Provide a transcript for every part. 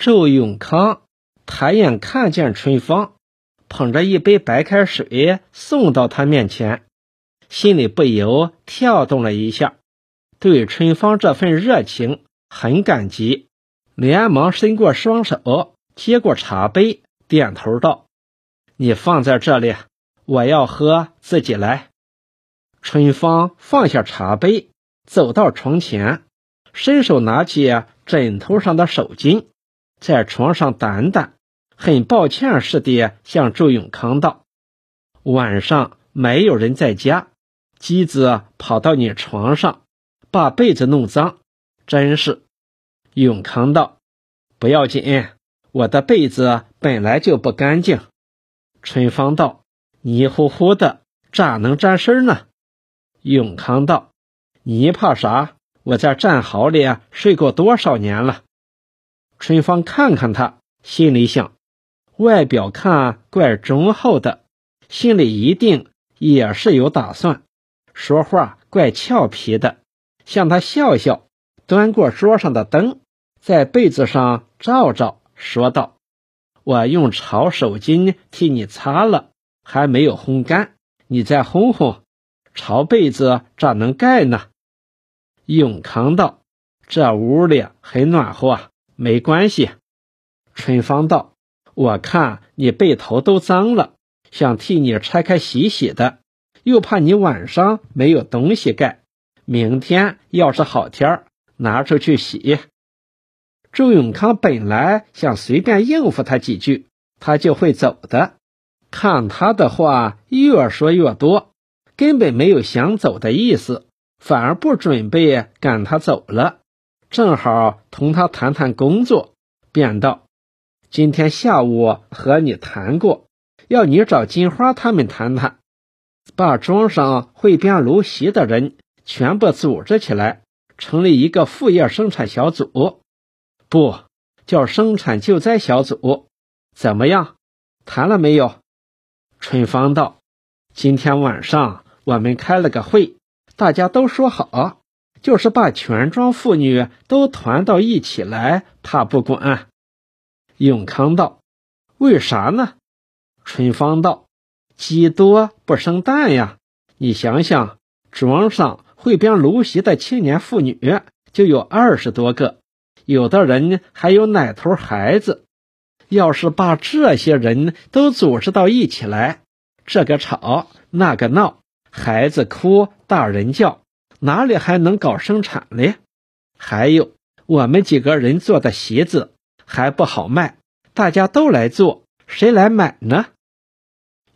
周永康抬眼看见春芳捧着一杯白开水送到他面前，心里不由跳动了一下，对春芳这份热情很感激，连忙伸过双手接过茶杯，点头道：“你放在这里，我要喝自己来。”春芳放下茶杯，走到床前，伸手拿起枕头上的手巾。在床上掸掸，很抱歉似的向周永康道：“晚上没有人在家，鸡子跑到你床上，把被子弄脏，真是。”永康道：“不要紧，我的被子本来就不干净。”春芳道：“泥糊糊的，咋能沾身呢？”永康道：“你怕啥？我在战壕里睡过多少年了。”春芳看看他，心里想：外表看怪忠厚的，心里一定也是有打算。说话怪俏皮的，向他笑笑，端过桌上的灯，在被子上照照，说道：“我用潮手巾替你擦了，还没有烘干，你再烘烘，潮被子咋能盖呢？”永康道：“这屋里很暖和。”没关系，春芳道：“我看你被头都脏了，想替你拆开洗洗的，又怕你晚上没有东西盖。明天要是好天儿拿出去洗。”周永康本来想随便应付他几句，他就会走的。看他的话越说越多，根本没有想走的意思，反而不准备赶他走了。正好同他谈谈工作，便道：“今天下午和你谈过，要你找金花他们谈谈，把庄上会编芦席的人全部组织起来，成立一个副业生产小组，不叫生产救灾小组，怎么样？谈了没有？”春芳道：“今天晚上我们开了个会，大家都说好。”就是把全庄妇女都团到一起来，他不管。永康道：“为啥呢？”春芳道：“鸡多不生蛋呀！你想想，庄上会编芦席的青年妇女就有二十多个，有的人还有奶头孩子。要是把这些人都组织到一起来，这个吵那个闹，孩子哭，大人叫。”哪里还能搞生产嘞？还有我们几个人做的席子还不好卖，大家都来做，谁来买呢？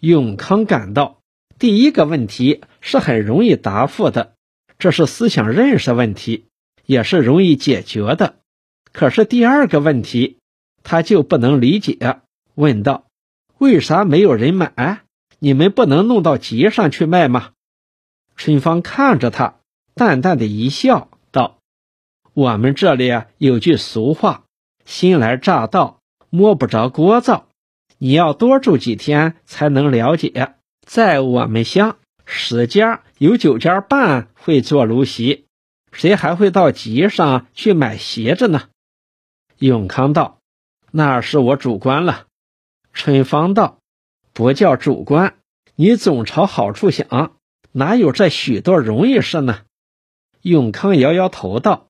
永康感到第一个问题是很容易答复的，这是思想认识问题，也是容易解决的。可是第二个问题他就不能理解，问道：“为啥没有人买？你们不能弄到集上去卖吗？”春芳看着他。淡淡的一笑，道：“我们这里有句俗话，新来乍到摸不着锅灶，你要多住几天才能了解。在我们乡，十家有九家半会做芦席，谁还会到集上去买席子呢？”永康道：“那是我主观了。”春芳道：“不叫主观，你总朝好处想，哪有这许多容易事呢？”永康摇摇头道：“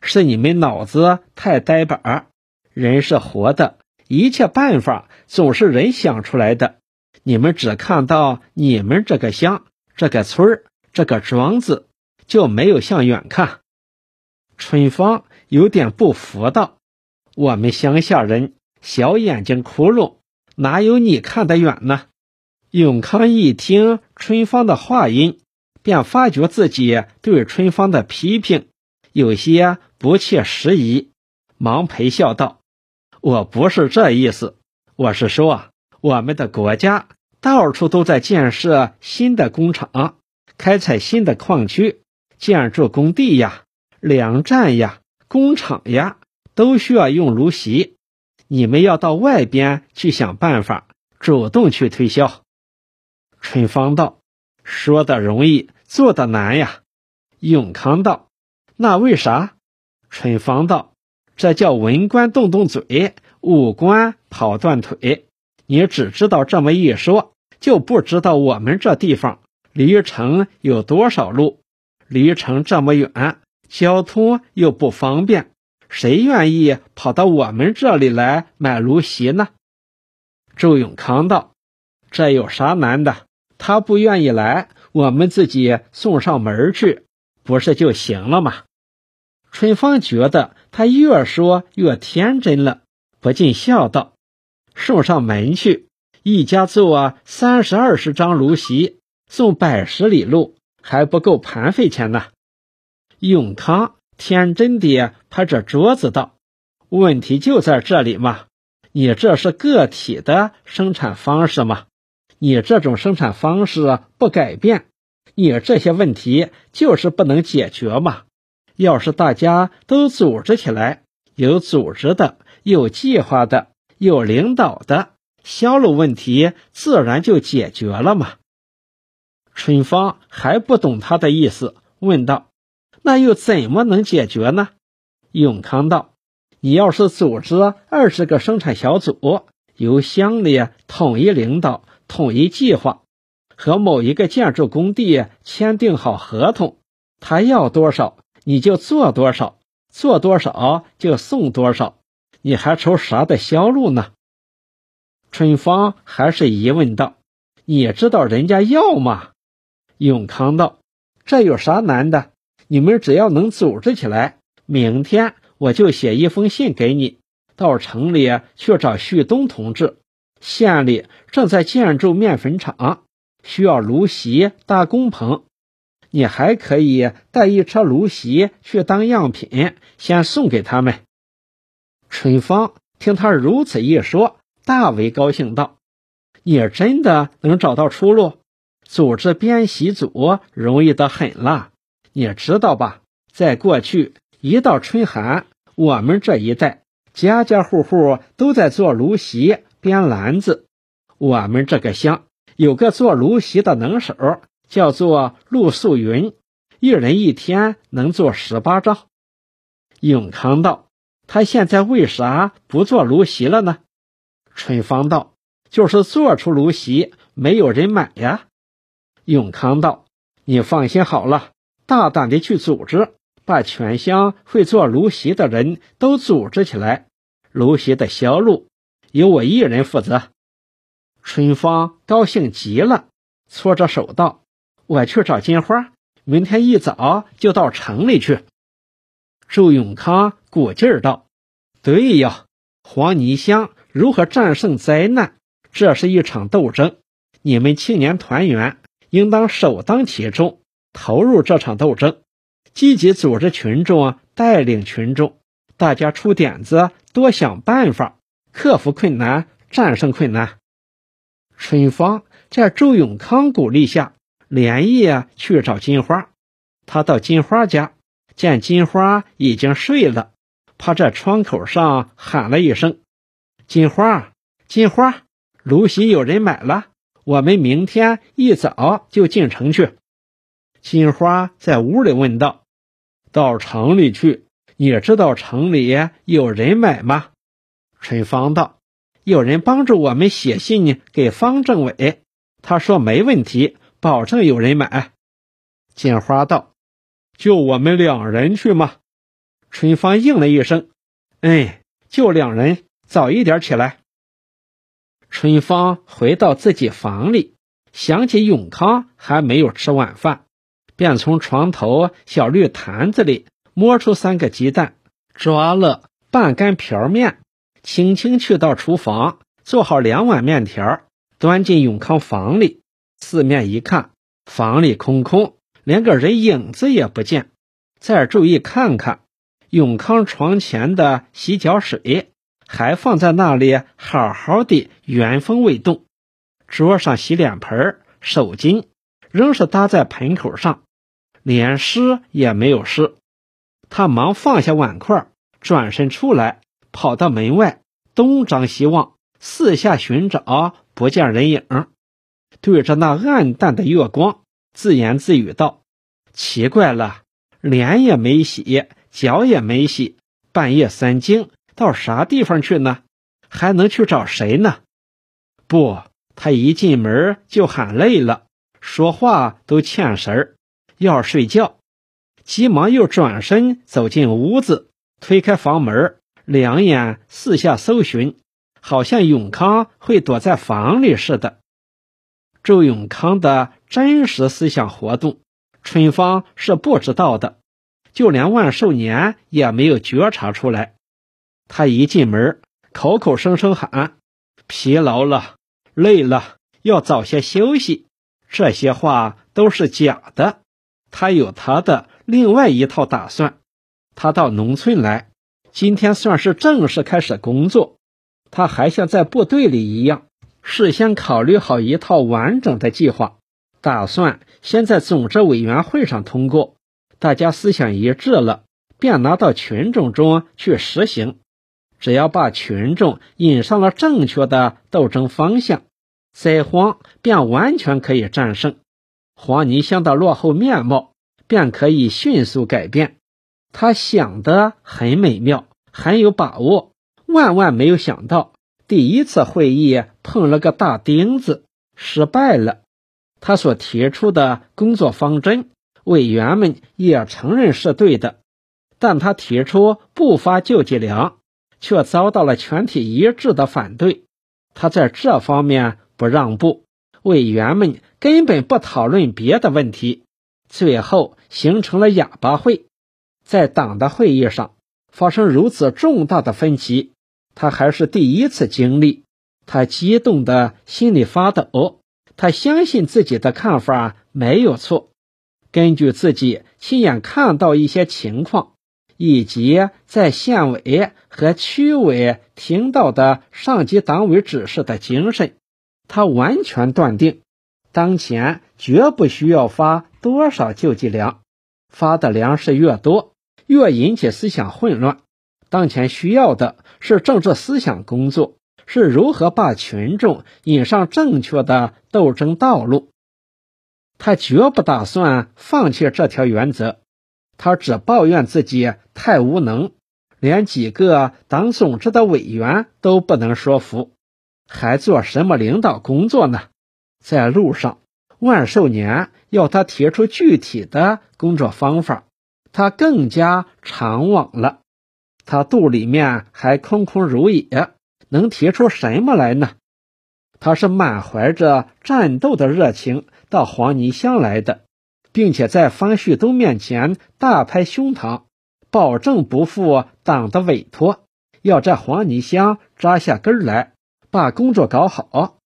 是你们脑子太呆板人是活的，一切办法总是人想出来的。你们只看到你们这个乡、这个村儿、这个庄子，就没有向远看。”春芳有点不服道：“我们乡下人小眼睛窟窿，哪有你看得远呢？”永康一听春芳的话音。便发觉自己对春芳的批评有些不切实宜，忙陪笑道：“我不是这意思，我是说啊，我们的国家到处都在建设新的工厂，开采新的矿区，建筑工地呀、粮站呀、工厂呀，都需要用芦席。你们要到外边去想办法，主动去推销。”春芳道：“说的容易。”做的难呀，永康道：“那为啥？”春芳道：“这叫文官动动嘴，武官跑断腿。你只知道这么一说，就不知道我们这地方。离城有多少路，离城这么远，交通又不方便，谁愿意跑到我们这里来买芦席呢？周永康道：“这有啥难的？他不愿意来，我们自己送上门去，不是就行了吗？”春芳觉得他越说越天真了，不禁笑道：“送上门去，一家做三十二十张芦席，送百十里路，还不够盘费钱呢。”永康天真地拍着桌子道：“问题就在这里嘛！你这是个体的生产方式吗？你这种生产方式不改变，你这些问题就是不能解决嘛！”要是大家都组织起来，有组织的、有计划的、有领导的，销路问题自然就解决了嘛。春芳还不懂他的意思，问道：“那又怎么能解决呢？”永康道：“你要是组织二十个生产小组，由乡里统一领导、统一计划，和某一个建筑工地签订好合同，他要多少？”你就做多少，做多少就送多少，你还愁啥的销路呢？春芳还是疑问道：“你知道人家要吗？”永康道：“这有啥难的？你们只要能组织起来，明天我就写一封信给你，到城里去找旭东同志。县里正在建筑面粉厂，需要芦席搭工棚。”你还可以带一车芦席去当样品，先送给他们。春芳听他如此一说，大为高兴，道：“你真的能找到出路？组织编席组容易得很了。你知道吧？在过去，一到春寒，我们这一带家家户户都在做芦席、编篮子。我们这个乡有个做芦席的能手。”叫做陆素云，一人一天能做十八张。永康道：“他现在为啥不做芦席了呢？”春芳道：“就是做出芦席，没有人买呀。”永康道：“你放心好了，大胆的去组织，把全乡会做芦席的人都组织起来，芦席的销路由我一人负责。”春芳高兴极了，搓着手道。我去找金花，明天一早就到城里去。周永康鼓劲儿道：“对呀，黄泥乡如何战胜灾难，这是一场斗争。你们青年团员应当首当其冲，投入这场斗争，积极组织群众，带领群众，大家出点子，多想办法，克服困难，战胜困难。”春芳在周永康鼓励下。连夜去找金花，他到金花家，见金花已经睡了，趴在窗口上喊了一声：“金花，金花，芦席有人买了，我们明天一早就进城去。”金花在屋里问道：“到城里去？你知道城里有人买吗？”春芳道：“有人帮助我们写信给方政委，他说没问题。”保证有人买。金花道：“就我们两人去吗？”春芳应了一声：“哎，就两人，早一点起来。”春芳回到自己房里，想起永康还没有吃晚饭，便从床头小绿坛子里摸出三个鸡蛋，抓了半干瓢面，轻轻去到厨房，做好两碗面条，端进永康房里。四面一看，房里空空，连个人影子也不见。再注意看看，永康床前的洗脚水还放在那里，好好的原封未动。桌上洗脸盆、手巾仍是搭在盆口上，连湿也没有湿。他忙放下碗筷，转身出来，跑到门外，东张西望，四下寻找，不见人影。对着那暗淡的月光，自言自语道：“奇怪了，脸也没洗，脚也没洗，半夜三更到啥地方去呢？还能去找谁呢？不，他一进门就喊累了，说话都欠神儿，要睡觉。急忙又转身走进屋子，推开房门，两眼四下搜寻，好像永康会躲在房里似的。周永康的真实思想活动，春芳是不知道的，就连万寿年也没有觉察出来。他一进门，口口声声喊：“疲劳了，累了，要早些休息。”这些话都是假的。他有他的另外一套打算。他到农村来，今天算是正式开始工作。他还像在部队里一样。事先考虑好一套完整的计划，打算先在总支委员会上通过，大家思想一致了，便拿到群众中去实行。只要把群众引上了正确的斗争方向，灾荒便完全可以战胜，黄泥乡的落后面貌便可以迅速改变。他想的很美妙，很有把握，万万没有想到。第一次会议碰了个大钉子，失败了。他所提出的工作方针，委员们也承认是对的，但他提出不发救济粮，却遭到了全体一致的反对。他在这方面不让步，委员们根本不讨论别的问题，最后形成了哑巴会。在党的会议上发生如此重大的分歧。他还是第一次经历，他激动的心里发抖。他相信自己的看法没有错，根据自己亲眼看到一些情况，以及在县委和区委听到的上级党委指示的精神，他完全断定，当前绝不需要发多少救济粮，发的粮食越多，越引起思想混乱。当前需要的是政治思想工作，是如何把群众引上正确的斗争道路。他绝不打算放弃这条原则，他只抱怨自己太无能，连几个党总支的委员都不能说服，还做什么领导工作呢？在路上，万寿年要他提出具体的工作方法，他更加长往了。他肚里面还空空如也，能提出什么来呢？他是满怀着战斗的热情到黄泥乡来的，并且在方旭东面前大拍胸膛，保证不负党的委托，要在黄泥乡扎下根来，把工作搞好。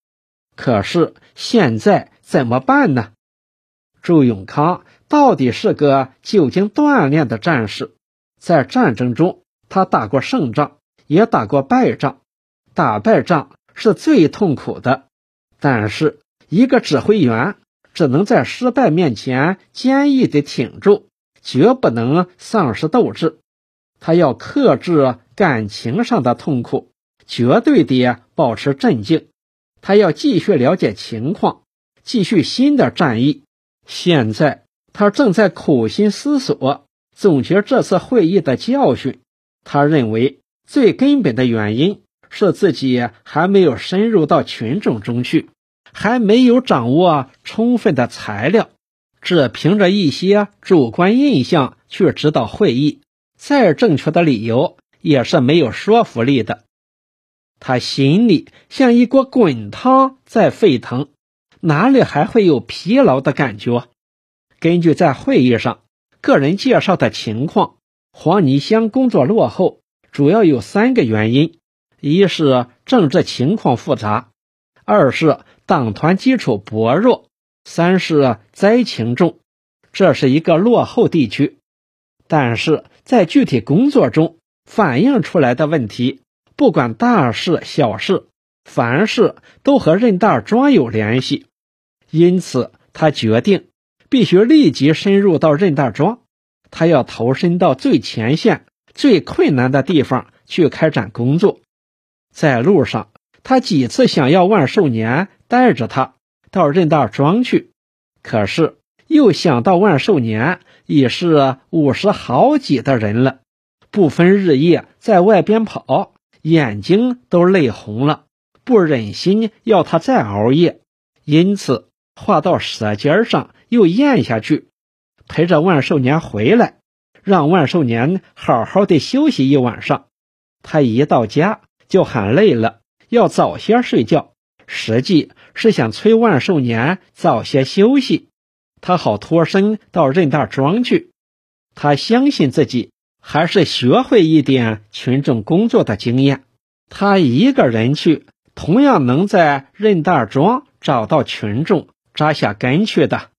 可是现在怎么办呢？朱永康到底是个久经锻炼的战士，在战争中。他打过胜仗，也打过败仗。打败仗是最痛苦的，但是一个指挥员只能在失败面前坚毅地挺住，绝不能丧失斗志。他要克制感情上的痛苦，绝对地保持镇静。他要继续了解情况，继续新的战役。现在他正在苦心思索，总结这次会议的教训。他认为最根本的原因是自己还没有深入到群众中去，还没有掌握充分的材料，只凭着一些主观印象去指导会议，再正确的理由也是没有说服力的。他心里像一锅滚汤在沸腾，哪里还会有疲劳的感觉？根据在会议上个人介绍的情况。黄泥乡工作落后，主要有三个原因：一是政治情况复杂，二是党团基础薄弱，三是灾情重。这是一个落后地区，但是在具体工作中反映出来的问题，不管大事小事，凡事都和任大庄有联系。因此，他决定必须立即深入到任大庄。他要投身到最前线、最困难的地方去开展工作。在路上，他几次想要万寿年带着他到任大庄去，可是又想到万寿年已是五十好几的人了，不分日夜在外边跑，眼睛都累红了，不忍心要他再熬夜，因此话到舌尖上又咽下去，陪着万寿年回来，让万寿年好好的休息一晚上。他一到家就喊累了，要早些睡觉，实际是想催万寿年早些休息，他好脱身到任大庄去。他相信自己还是学会一点群众工作的经验，他一个人去，同样能在任大庄找到群众，扎下根去的。